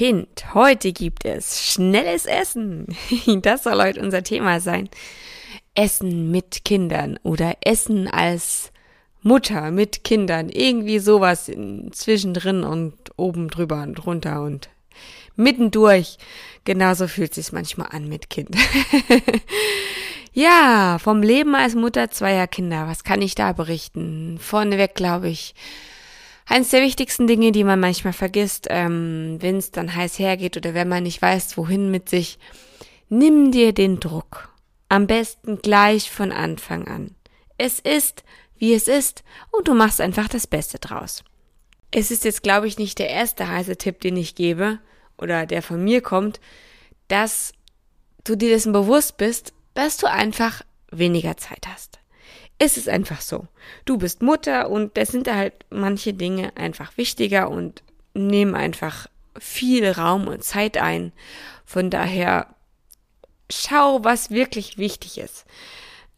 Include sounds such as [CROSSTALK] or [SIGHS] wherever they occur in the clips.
Kind, heute gibt es schnelles Essen. [LAUGHS] Das soll heute unser Thema sein. Essen mit Kindern oder Essen als Mutter mit Kindern. Irgendwie sowas zwischendrin und oben drüber und runter und mittendurch. Genauso fühlt sich manchmal an mit Kind. [LAUGHS] ja, vom Leben als Mutter zweier Kinder. Was kann ich da berichten? Vorneweg glaube ich, eines der wichtigsten Dinge, die man manchmal vergisst, ähm, wenn es dann heiß hergeht oder wenn man nicht weiß, wohin mit sich, nimm dir den Druck. Am besten gleich von Anfang an. Es ist, wie es ist, und du machst einfach das Beste draus. Es ist jetzt, glaube ich, nicht der erste heiße Tipp, den ich gebe, oder der von mir kommt, dass du dir dessen bewusst bist, dass du einfach weniger Zeit hast. Es ist einfach so. Du bist Mutter und da sind halt manche Dinge einfach wichtiger und nehmen einfach viel Raum und Zeit ein. Von daher schau, was wirklich wichtig ist.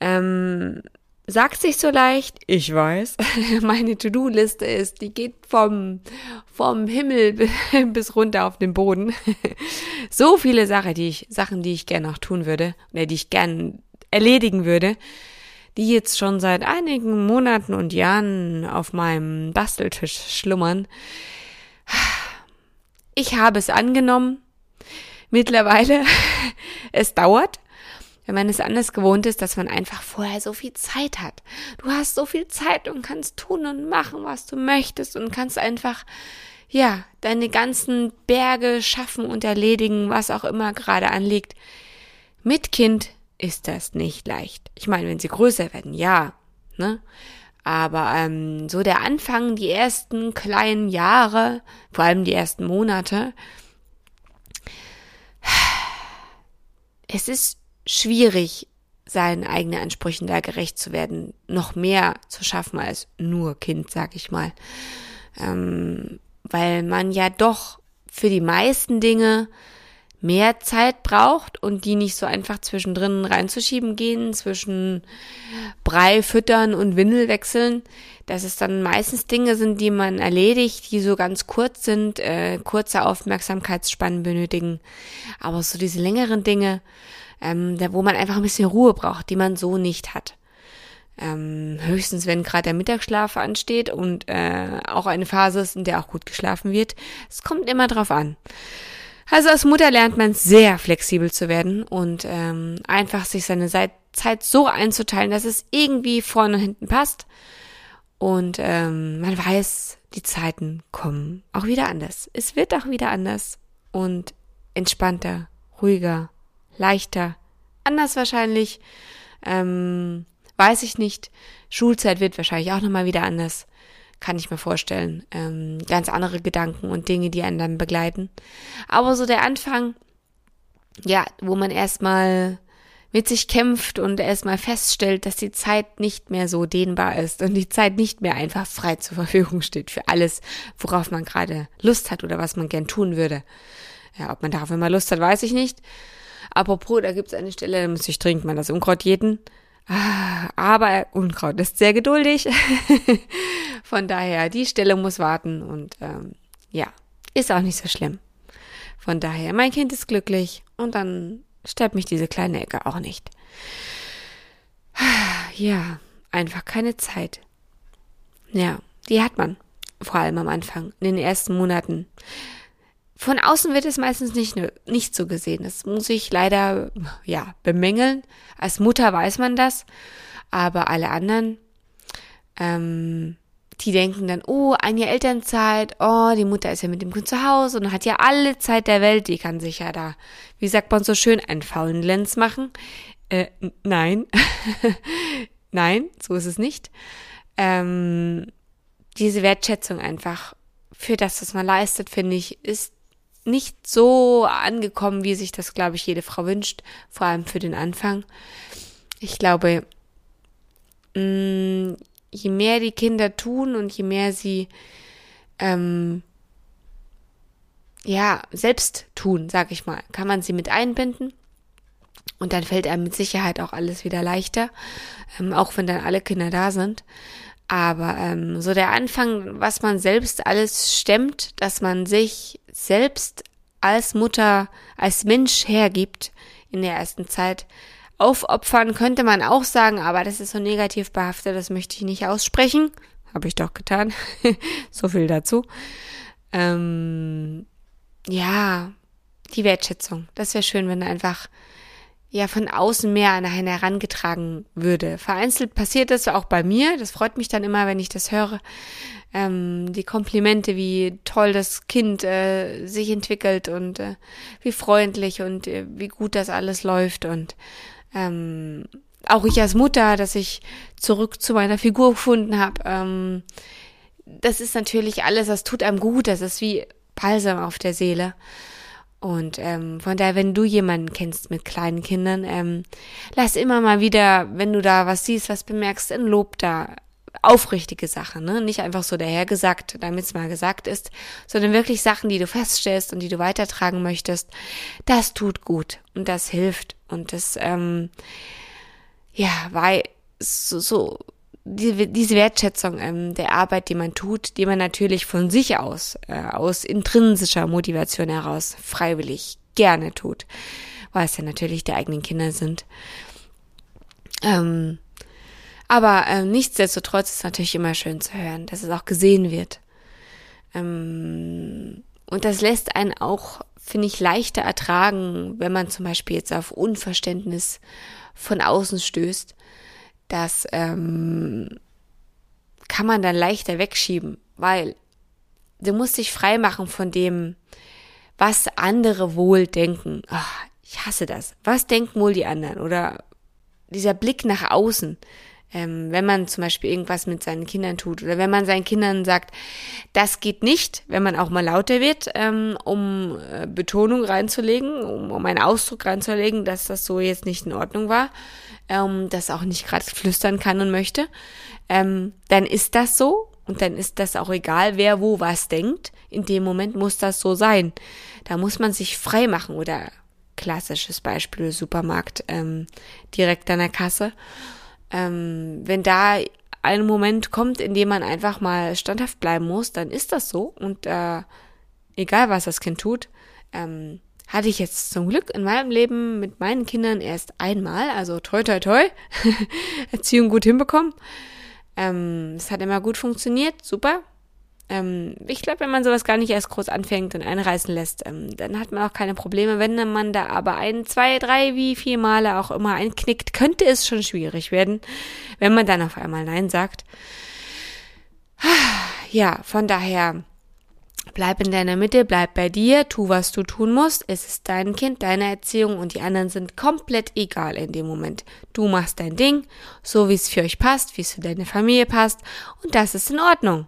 Ähm, sagt sich so leicht, ich weiß. [LAUGHS] Meine To-Do-Liste ist, die geht vom, vom Himmel [LAUGHS] bis runter auf den Boden. [LAUGHS] so viele Sachen, die ich, Sachen, die ich gerne noch tun würde, oder die ich gerne erledigen würde die jetzt schon seit einigen Monaten und Jahren auf meinem Basteltisch schlummern. Ich habe es angenommen. Mittlerweile, [LAUGHS] es dauert, wenn man es anders gewohnt ist, dass man einfach vorher so viel Zeit hat. Du hast so viel Zeit und kannst tun und machen, was du möchtest und kannst einfach, ja, deine ganzen Berge schaffen und erledigen, was auch immer gerade anliegt. Mit Kind ist das nicht leicht. Ich meine, wenn sie größer werden, ja, ne? Aber ähm, so der Anfang, die ersten kleinen Jahre, vor allem die ersten Monate, es ist schwierig, seinen eigenen Ansprüchen da gerecht zu werden, noch mehr zu schaffen als nur Kind, sag ich mal. Ähm, weil man ja doch für die meisten Dinge mehr Zeit braucht und die nicht so einfach zwischendrin reinzuschieben gehen, zwischen Brei füttern und Windel wechseln, dass es dann meistens Dinge sind, die man erledigt, die so ganz kurz sind, äh, kurze Aufmerksamkeitsspannen benötigen. Aber so diese längeren Dinge, ähm, da, wo man einfach ein bisschen Ruhe braucht, die man so nicht hat. Ähm, höchstens, wenn gerade der Mittagsschlaf ansteht und äh, auch eine Phase ist, in der auch gut geschlafen wird. Es kommt immer drauf an. Also als Mutter lernt man sehr flexibel zu werden und ähm, einfach sich seine Zeit so einzuteilen, dass es irgendwie vorne und hinten passt. Und ähm, man weiß, die Zeiten kommen auch wieder anders. Es wird auch wieder anders und entspannter, ruhiger, leichter, anders wahrscheinlich. Ähm, weiß ich nicht. Schulzeit wird wahrscheinlich auch nochmal wieder anders kann ich mir vorstellen. Ähm, ganz andere Gedanken und Dinge, die einen dann begleiten. Aber so der Anfang, ja, wo man erstmal mit sich kämpft und erstmal feststellt, dass die Zeit nicht mehr so dehnbar ist und die Zeit nicht mehr einfach frei zur Verfügung steht für alles, worauf man gerade Lust hat oder was man gern tun würde. Ja, ob man darauf immer Lust hat, weiß ich nicht. Apropos, da gibt es eine Stelle, da muss ich dringend mal das Unkraut jeden. Ah, aber Unkraut ist sehr geduldig. [LAUGHS] Von daher, die Stelle muss warten und ähm, ja, ist auch nicht so schlimm. Von daher, mein Kind ist glücklich und dann stört mich diese kleine Ecke auch nicht. [SIGHS] Ja, einfach keine Zeit. Ja, die hat man. Vor allem am Anfang, in den ersten Monaten. Von außen wird es meistens nicht, nicht so gesehen. Das muss ich leider, ja, bemängeln. Als Mutter weiß man das. Aber alle anderen, ähm, die denken dann, oh, ein Jahr Elternzeit, oh, die Mutter ist ja mit dem Kind zu Hause und hat ja alle Zeit der Welt, die kann sich ja da, wie sagt man so schön, einen faulen Lenz machen. Äh, nein. [LAUGHS] nein, so ist es nicht. Ähm, diese Wertschätzung einfach für das, was man leistet, finde ich, ist nicht so angekommen, wie sich das, glaube ich, jede Frau wünscht, vor allem für den Anfang. Ich glaube, mm, je mehr die Kinder tun und je mehr sie ähm, ja selbst tun, sag ich mal, kann man sie mit einbinden. Und dann fällt einem mit Sicherheit auch alles wieder leichter, ähm, auch wenn dann alle Kinder da sind. Aber ähm, so der Anfang, was man selbst alles stemmt, dass man sich selbst als Mutter, als Mensch hergibt in der ersten Zeit, aufopfern könnte man auch sagen, aber das ist so negativ behaftet, das möchte ich nicht aussprechen. Habe ich doch getan. [LAUGHS] so viel dazu. Ähm, ja, die Wertschätzung. Das wäre schön, wenn einfach ja von außen mehr an einen herangetragen würde. Vereinzelt passiert das auch bei mir. Das freut mich dann immer, wenn ich das höre. Ähm, die Komplimente, wie toll das Kind äh, sich entwickelt und äh, wie freundlich und äh, wie gut das alles läuft und ähm, auch ich als Mutter, dass ich zurück zu meiner Figur gefunden habe. Ähm, das ist natürlich alles, das tut einem gut. Das ist wie Balsam auf der Seele. Und ähm, von daher, wenn du jemanden kennst mit kleinen Kindern, ähm, lass immer mal wieder, wenn du da was siehst, was bemerkst, ein Lob da. Aufrichtige Sachen, ne? Nicht einfach so dahergesagt, damit es mal gesagt ist, sondern wirklich Sachen, die du feststellst und die du weitertragen möchtest. Das tut gut und das hilft und das, ähm, ja, weil so, so die, diese Wertschätzung ähm, der Arbeit, die man tut, die man natürlich von sich aus, äh, aus intrinsischer Motivation heraus, freiwillig gerne tut, weil es ja natürlich die eigenen Kinder sind. Ähm, aber äh, nichtsdestotrotz ist es natürlich immer schön zu hören, dass es auch gesehen wird. Ähm, und das lässt einen auch, finde ich, leichter ertragen, wenn man zum Beispiel jetzt auf Unverständnis von außen stößt das ähm, kann man dann leichter wegschieben, weil du musst dich frei machen von dem, was andere wohl denken. Ach, ich hasse das. Was denken wohl die anderen? Oder dieser Blick nach außen, ähm, wenn man zum Beispiel irgendwas mit seinen Kindern tut oder wenn man seinen Kindern sagt, das geht nicht, wenn man auch mal lauter wird, ähm, um äh, Betonung reinzulegen, um, um einen Ausdruck reinzulegen, dass das so jetzt nicht in Ordnung war, ähm, das auch nicht gerade flüstern kann und möchte, ähm, dann ist das so und dann ist das auch egal, wer wo was denkt. In dem Moment muss das so sein. Da muss man sich frei machen oder klassisches Beispiel Supermarkt ähm, direkt an der Kasse. Ähm, wenn da ein Moment kommt, in dem man einfach mal standhaft bleiben muss, dann ist das so und äh, egal was das Kind tut, ähm, hatte ich jetzt zum Glück in meinem Leben mit meinen Kindern erst einmal, also toi toi toi, [LAUGHS] Erziehung gut hinbekommen. Ähm, es hat immer gut funktioniert, super. Ähm, ich glaube, wenn man sowas gar nicht erst groß anfängt und einreißen lässt, ähm, dann hat man auch keine Probleme. Wenn man da aber ein, zwei, drei, wie vier Male auch immer einknickt, könnte es schon schwierig werden, wenn man dann auf einmal Nein sagt. [SIGHS] Ja, von daher Bleib in deiner Mitte, bleib bei dir, tu, was du tun musst. Es ist dein Kind, deine Erziehung und die anderen sind komplett egal in dem Moment. Du machst dein Ding, so wie es für euch passt, wie es für deine Familie passt und das ist in Ordnung.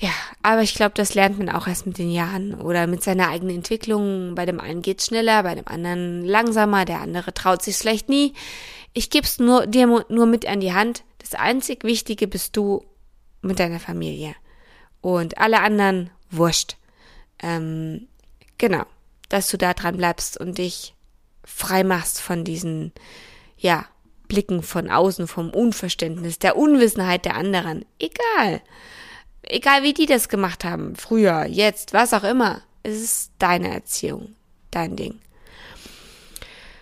Ja, aber ich glaube, das lernt man auch erst mit den Jahren oder mit seiner eigenen Entwicklung. Bei dem einen geht's schneller, bei dem anderen langsamer, der andere traut sich vielleicht nie. Ich geb's nur dir nur mit an die Hand. Das einzig Wichtige bist du mit deiner Familie und alle anderen wurscht. Ähm, genau, dass du da dran bleibst und dich frei machst von diesen, ja, Blicken von außen, vom Unverständnis, der Unwissenheit der anderen. Egal. Egal wie die das gemacht haben, früher, jetzt, was auch immer. Es ist deine Erziehung, dein Ding.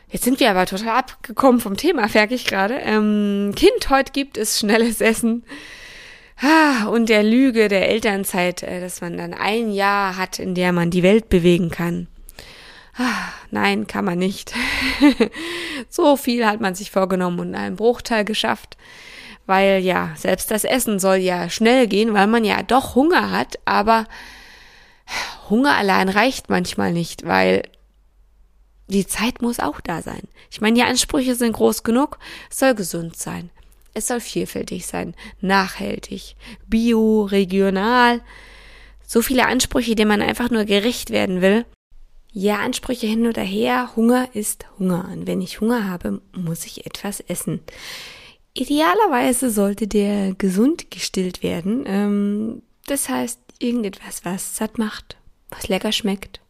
Jetzt sind wir aber total abgekommen vom Thema, [LAUGHS] merke ich gerade. Ähm, kind, heute gibt es schnelles Essen. Ah, und der Lüge der Elternzeit, äh, dass man dann ein Jahr hat, in der man die Welt bewegen kann. Ah, nein, kann man nicht. [LAUGHS] so viel hat man sich vorgenommen und einen Bruchteil geschafft. Weil ja, selbst das Essen soll ja schnell gehen, weil man ja doch Hunger hat, aber Hunger allein reicht manchmal nicht, weil die Zeit muss auch da sein. Ich meine, die Ansprüche sind groß genug, es soll gesund sein. Es soll vielfältig sein, nachhaltig, bio, regional. So viele Ansprüche, denen man einfach nur gerecht werden will. Ja, Ansprüche hin oder her. Hunger ist Hunger. Und wenn ich Hunger habe, muss ich etwas essen. Idealerweise sollte der gesund gestillt werden. Ähm, das heißt, irgendetwas, was satt macht, was lecker schmeckt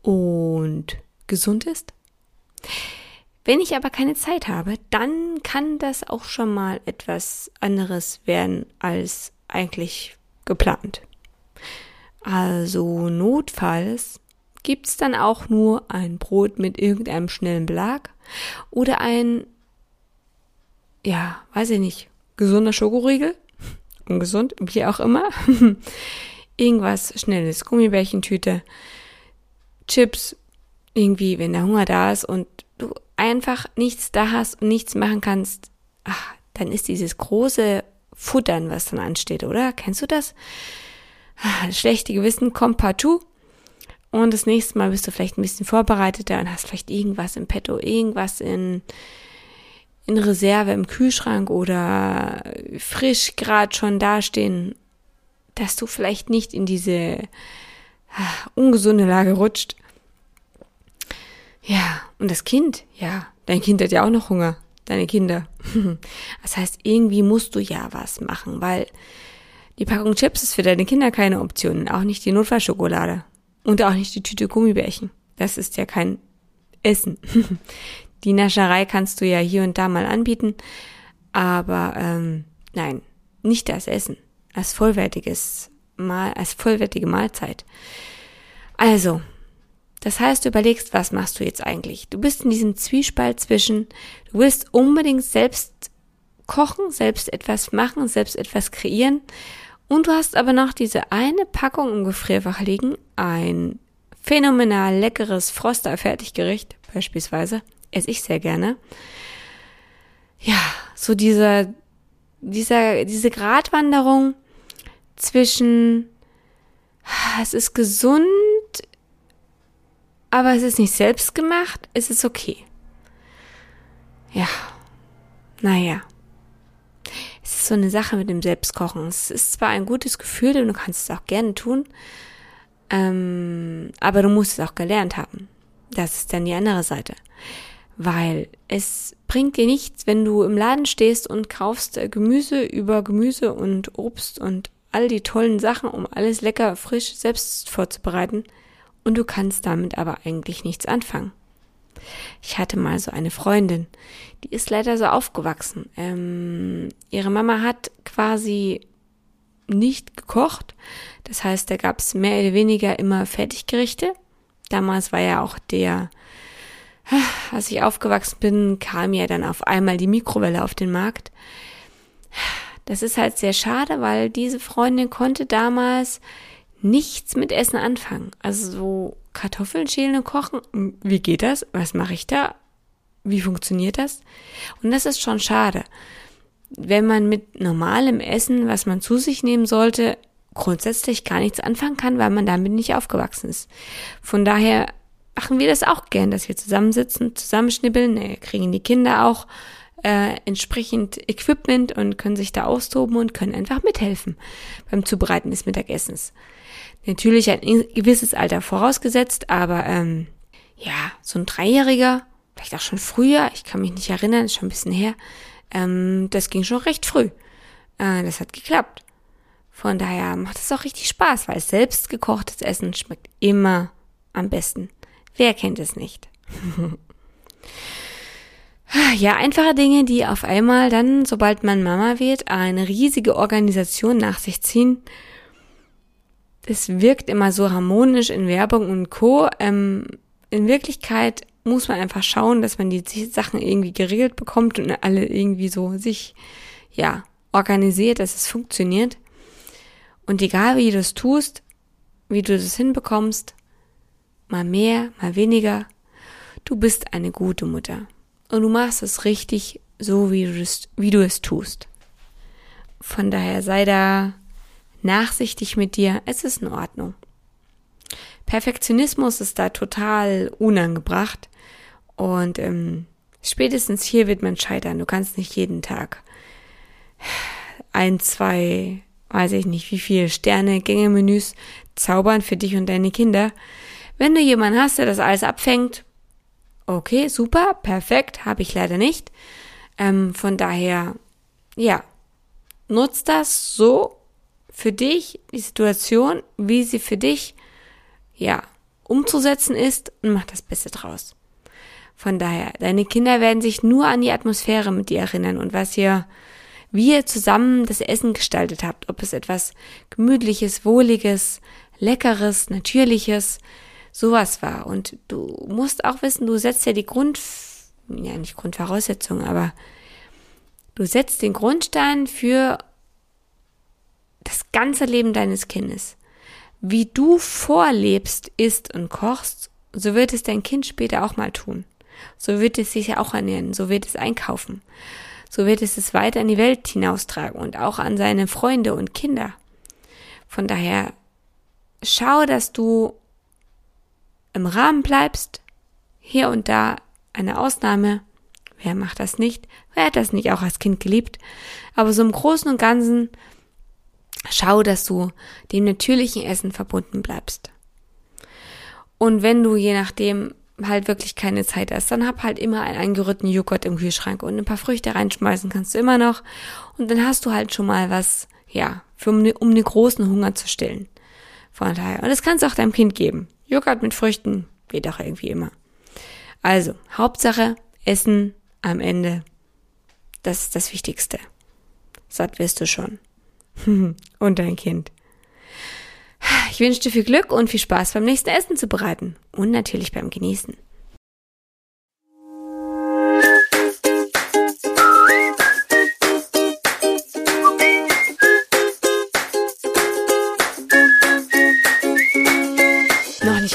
und gesund ist. Wenn ich aber keine Zeit habe, dann kann das auch schon mal etwas anderes werden als eigentlich geplant. Also notfalls gibt's dann auch nur ein Brot mit irgendeinem schnellen Belag oder ein, ja, weiß ich nicht, gesunder Schokoriegel, ungesund, wie auch immer, [LAUGHS] irgendwas Schnelles, Gummibärchentüte, Chips, irgendwie, wenn der Hunger da ist und du einfach nichts da hast und nichts machen kannst, ach, dann ist dieses große Futtern, was dann ansteht, oder? Kennst du das? Ah, das schlechte Gewissen kommt partout. Und das nächste Mal bist du vielleicht ein bisschen vorbereiteter und hast vielleicht irgendwas im Petto, irgendwas in, in Reserve im Kühlschrank oder frisch gerade schon dastehen, dass du vielleicht nicht in diese ah, ungesunde Lage rutscht. Ja, und das Kind, ja, dein Kind hat ja auch noch Hunger, deine Kinder. [LAUGHS] Das heißt, irgendwie musst du ja was machen, weil die Packung Chips ist für deine Kinder keine Option, auch nicht die Notfallschokolade und auch nicht die Tüte Gummibärchen. Das ist ja kein Essen. [LAUGHS] Die Nascherei kannst du ja hier und da mal anbieten, aber ähm, nein, nicht das Essen als vollwertiges Mal, als vollwertige Mahlzeit. Also, das heißt, du überlegst, was machst du jetzt eigentlich? Du bist in diesem Zwiespalt zwischen, du willst unbedingt selbst kochen, selbst etwas machen, selbst etwas kreieren. Und du hast aber noch diese eine Packung im Gefrierfach liegen, ein phänomenal leckeres Froster-Fertiggericht beispielsweise, esse ich sehr gerne. Ja, so dieser, dieser, diese Gratwanderung zwischen, es ist gesund, aber es ist nicht selbst gemacht, es ist okay. Ja, naja. Es ist so eine Sache mit dem Selbstkochen. Es ist zwar ein gutes Gefühl und du kannst es auch gerne tun, ähm, aber du musst es auch gelernt haben. Das ist dann die andere Seite. Weil es bringt dir nichts, wenn du im Laden stehst und kaufst Gemüse über Gemüse und Obst und all die tollen Sachen, um alles lecker frisch selbst vorzubereiten und du kannst damit aber eigentlich nichts anfangen. Ich hatte mal so eine Freundin, die ist leider so aufgewachsen. Ähm, ihre Mama hat quasi nicht gekocht. Das heißt, da gab es mehr oder weniger immer Fertiggerichte. Damals war ja auch der, als ich aufgewachsen bin, kam ja dann auf einmal die Mikrowelle auf den Markt. Das ist halt sehr schade, weil diese Freundin konnte damals nichts mit Essen anfangen. Also so Kartoffeln schälen und kochen, hm, wie geht das? Was mache ich da? Wie funktioniert das? Und das ist schon schade. Wenn man mit normalem Essen, was man zu sich nehmen sollte, grundsätzlich gar nichts anfangen kann, weil man damit nicht aufgewachsen ist. Von daher machen wir das auch gern, dass wir zusammensitzen, zusammenschnibbeln, äh, kriegen die Kinder auch äh, entsprechend Equipment und können sich da austoben und können einfach mithelfen beim Zubereiten des Mittagessens. Natürlich ein gewisses Alter vorausgesetzt, aber ähm, ja, so ein Dreijähriger, vielleicht auch schon früher, ich kann mich nicht erinnern, ist schon ein bisschen her, ähm, das ging schon recht früh. Äh, das hat geklappt. Von daher macht es auch richtig Spaß, weil selbst gekochtes Essen schmeckt immer am besten. Wer kennt es nicht? [LAUGHS] ja, einfache Dinge, die auf einmal dann, sobald man Mama wird, eine riesige Organisation nach sich ziehen es wirkt immer so harmonisch in Werbung und Co. Ähm, in Wirklichkeit muss man einfach schauen, dass man die Sachen irgendwie geregelt bekommt und alle irgendwie so sich, ja, organisiert, dass es funktioniert. Und egal wie du es tust, wie du das hinbekommst, mal mehr, mal weniger, du bist eine gute Mutter. Und du machst es richtig so, wie du es, wie du es tust. Von daher sei da nachsichtig mit dir, es ist in Ordnung. Perfektionismus ist da total unangebracht und ähm, spätestens hier wird man scheitern. Du kannst nicht jeden Tag ein, zwei, weiß ich nicht, wie viele Sterne, Gänge-Menüs zaubern für dich und deine Kinder. Wenn du jemanden hast, der das alles abfängt, okay, super, perfekt, habe ich leider nicht. Ähm, von daher, ja, nutz das so für dich, die Situation, wie sie für dich, ja, umzusetzen ist und mach das Beste draus. Von daher, deine Kinder werden sich nur an die Atmosphäre mit dir erinnern und was ihr, wie ihr zusammen das Essen gestaltet habt, ob es etwas gemütliches, wohliges, leckeres, natürliches, sowas war. Und du musst auch wissen, du setzt ja die Grund, ja nicht Grundvoraussetzung, aber du setzt den Grundstein für das ganze Leben deines Kindes. Wie du vorlebst, isst und kochst, so wird es dein Kind später auch mal tun. So wird es sich ja auch ernähren, so wird es einkaufen. So wird es es weiter in die Welt hinaustragen und auch an seine Freunde und Kinder. Von daher schau, dass du im Rahmen bleibst. Hier und da eine Ausnahme. Wer macht das nicht? Wer hat das nicht auch als Kind geliebt? Aber so im Großen und Ganzen schau, dass du dem natürlichen Essen verbunden bleibst. Und wenn du je nachdem halt wirklich keine Zeit hast, dann hab halt immer einen eingerührten Joghurt im Kühlschrank und ein paar Früchte reinschmeißen kannst du immer noch. Und dann hast du halt schon mal was, ja, für, um, den großen Hunger zu stillen. Von daher. Und das kannst du auch deinem Kind geben. Joghurt mit Früchten geht auch irgendwie immer. Also, Hauptsache, Essen am Ende. Das ist das Wichtigste. Satt wirst du schon. [LAUGHS] und dein Kind. Ich wünsche dir viel Glück und viel Spaß beim nächsten Essen zu bereiten und natürlich beim Genießen.